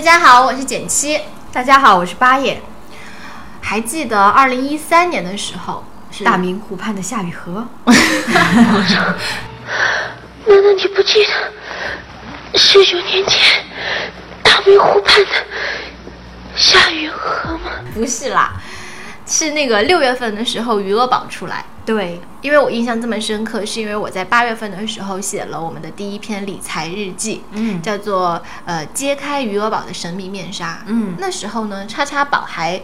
大家好，我是减七。大家好，我是八爷。还记得二零一三年的时候，是大明湖畔的夏雨荷，难道你不记得十九年前大明湖畔的夏雨荷吗？不是啦，是那个六月份的时候余额宝出来。对，因为我印象这么深刻，是因为我在八月份的时候写了我们的第一篇理财日记，嗯叫做呃揭开余额宝的神秘面纱。嗯那时候呢，叉叉宝还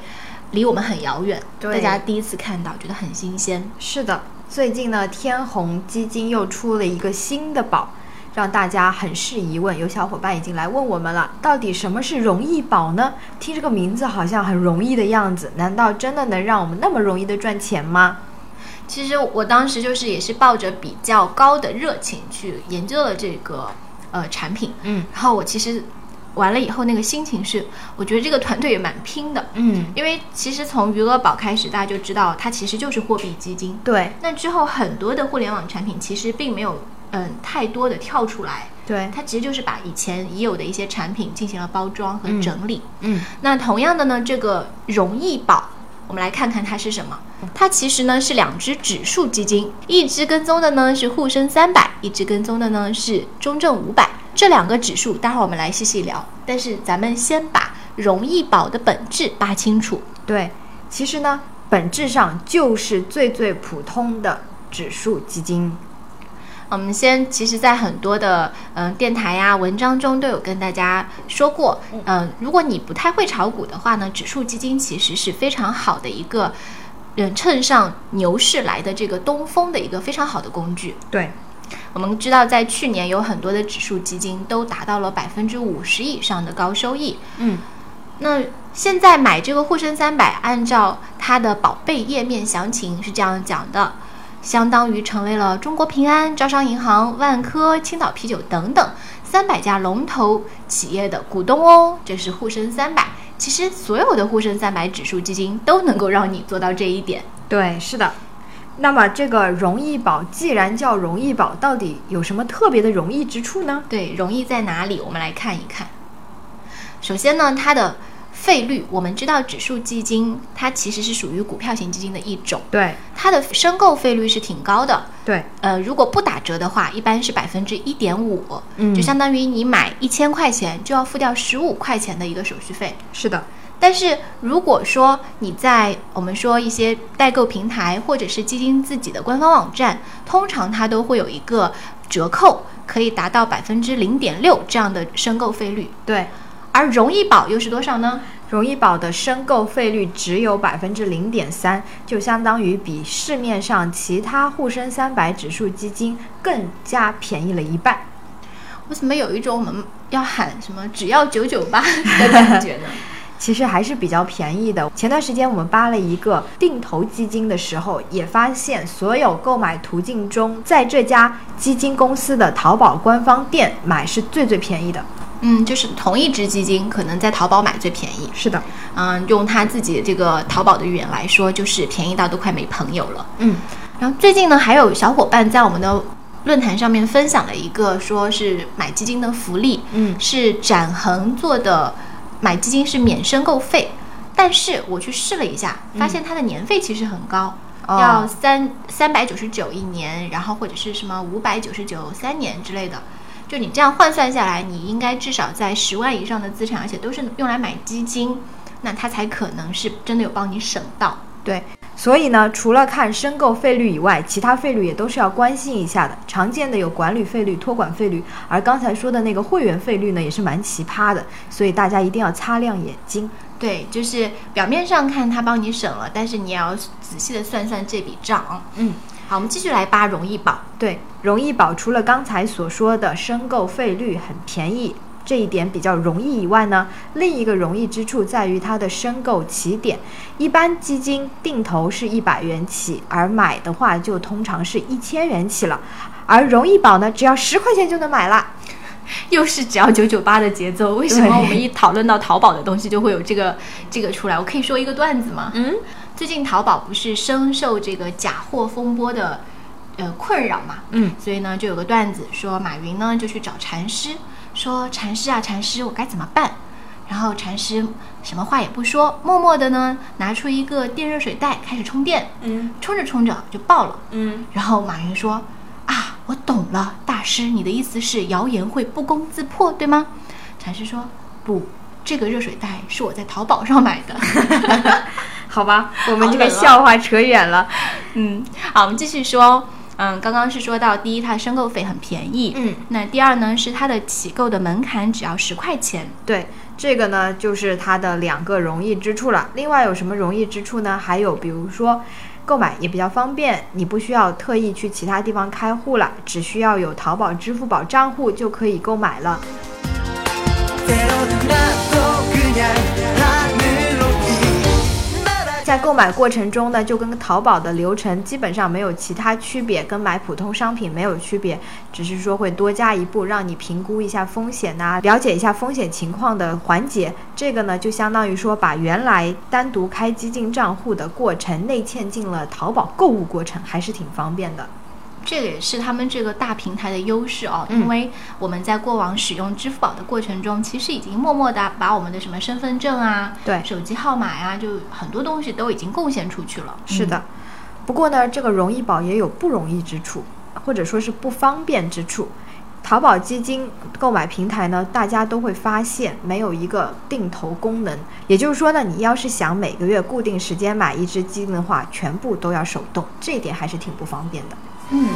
离我们很遥远，对大家第一次看到，觉得很新鲜。是的。最近呢，天弘基金又出了一个新的宝，让大家很是疑问。有小伙伴已经来问我们了，到底什么是容易宝呢？听这个名字好像很容易的样子，难道真的能让我们那么容易的赚钱吗？其实我当时就是也是抱着比较高的热情去研究了这个呃产品，嗯。然后我其实完了以后那个心情是，我觉得这个团队也蛮拼的，嗯，因为其实从余额宝开始，大家就知道它其实就是货币基金。对。那之后很多的互联网产品其实并没有嗯太多的跳出来，对，它其实就是把以前已有的一些产品进行了包装和嗯。整理。嗯。那同样的呢，这个容易宝，我们来看看它是什么。它其实呢是两只指数基金，一只跟踪的呢是沪深三百，一只跟踪的呢是中证五百。这两个指数，待会儿我们来细细聊。但是咱们先把容易宝的本质扒清楚。对，其实呢，本质上就是最最普通的指数基金。我们先，其实，在很多的嗯、电台呀、文章中都有跟大家说过，嗯、如果你不太会炒股的话呢，指数基金其实是非常好的一个，嗯，趁上牛市来的这个东风的一个非常好的工具。对，我们知道，在去年有很多的指数基金都达到了百分之五十以上的高收益。嗯，那现在买这个沪深三百，按照它的宝贝页面详情是这样讲的，相当于成为了中国平安、招商银行、万科、青岛啤酒等等三百家龙头企业的股东哦。这是沪深三百。其实所有的沪深三百指数基金都能够让你做到这一点。对，是的。那么这个容易宝既然叫容易宝，到底有什么特别的容易之处呢？对，容易在哪里？我们来看一看。首先呢，它的费率，我们知道指数基金它其实是属于股票型基金的一种，对它的申购费率是挺高的。对，呃，如果不打折的话，一般是百分之一点五，嗯就相当于你买一千块钱就要付掉十五块钱的一个手续费。是的，但是如果说你在我们说一些代购平台或者是基金自己的官方网站，通常它都会有一个折扣，可以达到百分之零点六这样的申购费率。对。而容易宝又是多少呢？容易宝的申购费率只有百分之零点三，就相当于比市面上其他沪深三百指数基金更加便宜了一半。我怎么有一种我们要喊什么只要九九八的感觉呢？其实还是比较便宜的。前段时间我们扒了一个定投基金的时候，也发现所有购买途径中，在这家基金公司的淘宝官方店买是最最便宜的。嗯，就是同一只基金，可能在淘宝买最便宜。是的，嗯，用他自己这个淘宝的语言来说，就是便宜到都快没朋友了。嗯，然后最近呢，还有小伙伴在我们的论坛上面分享了一个，说是买基金的福利，嗯是展恒做的，买基金是免申购费，但是我去试了一下，发现它的年费其实很高。哦要三三百九十九一年，然后或者是什么五百九十九三年之类的，就你这样换算下来，你应该至少在十万以上的资产，而且都是用来买基金，那它才可能是真的有帮你省到。对。所以呢，除了看申购费率以外，其他费率也都是要关心一下的。常见的有管理费率、托管费率，而刚才说的那个会员费率呢，也是蛮奇葩的，所以大家一定要擦亮眼睛。对，就是表面上看它帮你省了，但是你也要仔细的算算这笔账。嗯，好，我们继续来扒容易宝。对，容易宝除了刚才所说的申购费率很便宜这一点比较容易以外呢，另一个容易之处在于它的申购起点。一般基金定投是一百元起，而买的话就通常是一千元起了。而容易宝呢，只要十块钱就能买了。又是只要九九八的节奏，为什么我们一讨论到淘宝的东西就会有这个这个出来？我可以说一个段子吗？嗯，最近淘宝不是深受这个假货风波的呃困扰嘛，嗯，所以呢就有个段子说马云呢就去找禅师，说禅师啊禅师我该怎么办？然后禅师什么话也不说，默默的呢拿出一个电热水袋开始充电，嗯充着充着就爆了。嗯，然后马云说：“啊，我懂了，大师，你的意思是谣言会不攻自破，对吗？”禅师说：“不，这个热水袋是我在淘宝上买的。好吧，我们这个笑话扯远了。”嗯，好，我们继续说。嗯，刚刚是说到第一，它的申购费很便宜。嗯，那第二呢，是它的起购的门槛只要十块钱。对，这个呢就是它的两个容易之处了。另外有什么容易之处呢？还有比如说。购买也比较方便，你不需要特意去其他地方开户了，只需要有淘宝、支付宝账户就可以购买了。在购买过程中呢，就跟淘宝的流程基本上没有其他区别，跟买普通商品没有区别，只是说会多加一步让你评估一下风险呐、了解一下风险情况的环节。这个呢，就相当于说把原来单独开基金账户的过程内嵌进了淘宝购物过程，还是挺方便的。这个也是他们这个大平台的优势哦，嗯因为我们在过往使用支付宝的过程中，其实已经默默的把我们的什么身份证啊、对手机号码呀、就很多东西都已经贡献出去了。是的，不过呢，这个容易宝也有不容易之处，或者说是不方便之处。淘宝基金购买平台呢，大家都会发现没有一个定投功能，也就是说呢，你要是想每个月固定时间买一只基金的话，全部都要手动，这一点还是挺不方便的。嗯，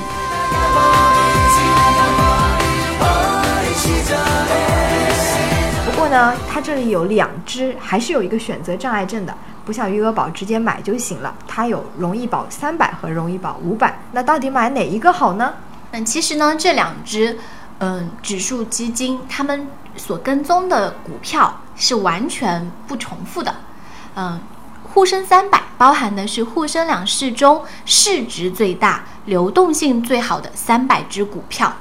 不过呢，它这里有两只，还是有一个选择障碍症的，不像余额宝直接买就行了，它有容易保三百和容易保五百，那到底买哪一个好呢？那其实呢，这两只嗯指数基金，它们所跟踪的股票是完全不重复的。嗯，沪深三百包含的是沪深两市中市值最大、流动性最好的三百只股票。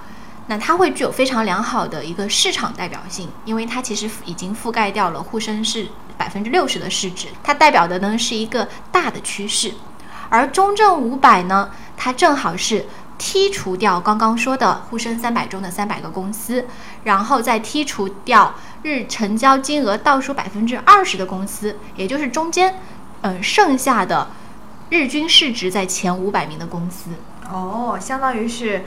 那它会具有非常良好的一个市场代表性，因为它其实已经覆盖掉了沪深市百分之六十的市值，它代表的呢是一个大的趋势。而中证五百呢，它正好是剔除掉刚刚说的沪深三百中的三百个公司，然后再剔除掉日成交金额倒数百分之二十的公司，也就是中间，嗯，剩下的日均市值在前五百名的公司。哦，相当于是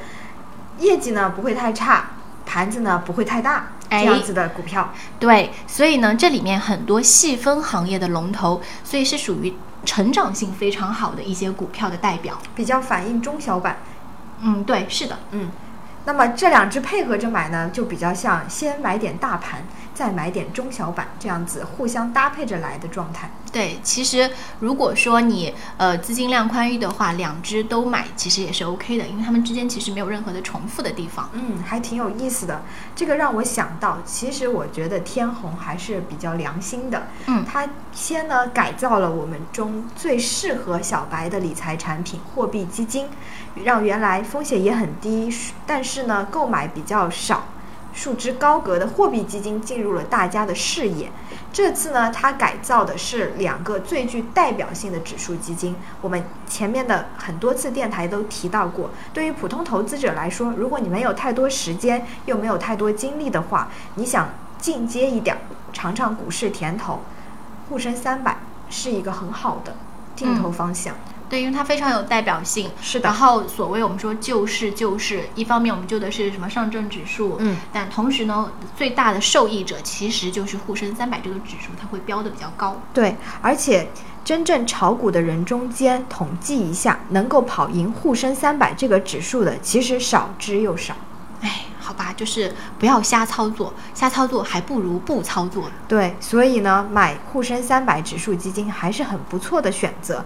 业绩呢不会太差，盘子呢不会太大，这哎样子的股票。对，所以呢，这里面很多细分行业的龙头，所以是属于成长性非常好的一些股票的代表。比较反映中小板。嗯，对，是的。嗯，那么这两只配合着买呢，就比较像先买点大盘，再买点中小板，这样子互相搭配着来的状态。对，其实如果说你呃资金量宽裕的话，两只都买其实也是 OK 的，因为它们之间其实没有任何的重复的地方。嗯，还挺有意思的。这个让我想到，其实我觉得天弘还是比较良心的。嗯它先呢改造了我们中最适合小白的理财产品——货币基金，让原来风险也很低，但是呢购买比较少。束之高阁的货币基金进入了大家的视野。这次呢，它改造的是两个最具代表性的指数基金。我们前面的很多次电台都提到过，对于普通投资者来说，如果你没有太多时间，又没有太多精力的话，你想进阶一点，尝尝股市甜头，沪深三百是一个很好的定投方向。对，因为它非常有代表性。是的然后所谓我们说救市救市，一方面我们救的是什么上证指数，嗯，但同时呢，最大的受益者其实就是沪深三百这个指数，它会标的比较高。对，而且真正炒股的人中间统计一下，能够跑赢沪深三百这个指数的，其实少之又少。哎，好吧，就是不要瞎操作，瞎操作还不如不操作。对，所以呢，买沪深三百指数基金还是很不错的选择。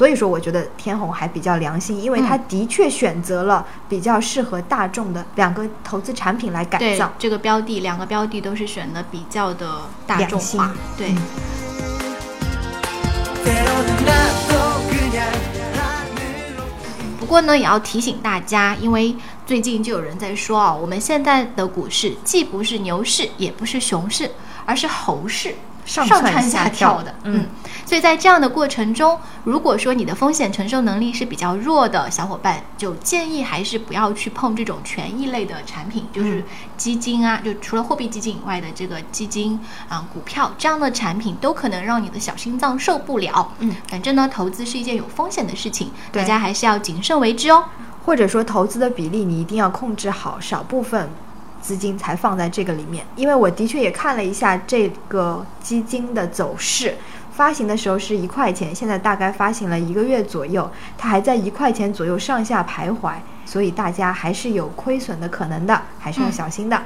所以说我觉得天弘还比较良心，因为他的确选择了比较适合大众的两个投资产品来改造，这个标的，两个标的都是选的比较的大众化，对。不过呢也要提醒大家，因为最近就有人在说啊，我们现在的股市既不是牛市，也不是熊市，而是猴市。上蹿下跳的。嗯。所以在这样的过程中。如果说你的风险承受能力是比较弱的小伙伴，就建议还是不要去碰这种权益类的产品，就是基金啊，就除了货币基金以外的这个基金啊、股票这样的产品，都可能让你的小心脏受不了。嗯，反正呢，投资是一件有风险的事情，对大家还是要谨慎为之哦。或者说投资的比例你一定要控制好，少部分资金才放在这个里面。因为我的确也看了一下这个基金的走势，发行的时候是一块钱，现在大概发行了一个月左右，它还在一块钱左右上下徘徊，所以大家还是有亏损的可能的，还是要小心的。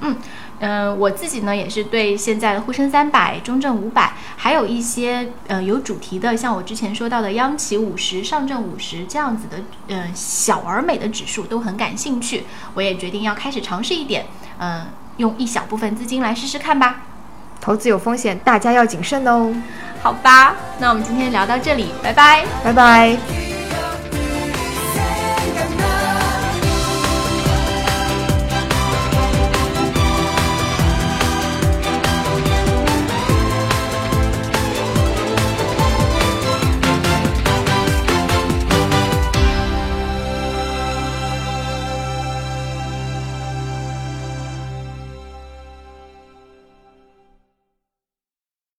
嗯，呃，我自己呢也是对现在的沪深三百、中证五百，还有一些呃有主题的，像我之前说到的央企五十、上证五十这样子的，呃小而美的指数都很感兴趣。我也决定要开始尝试一点，嗯、用一小部分资金来试试看吧。投资有风险，大家要谨慎哦。好吧，那我们今天聊到这里，拜拜。拜拜。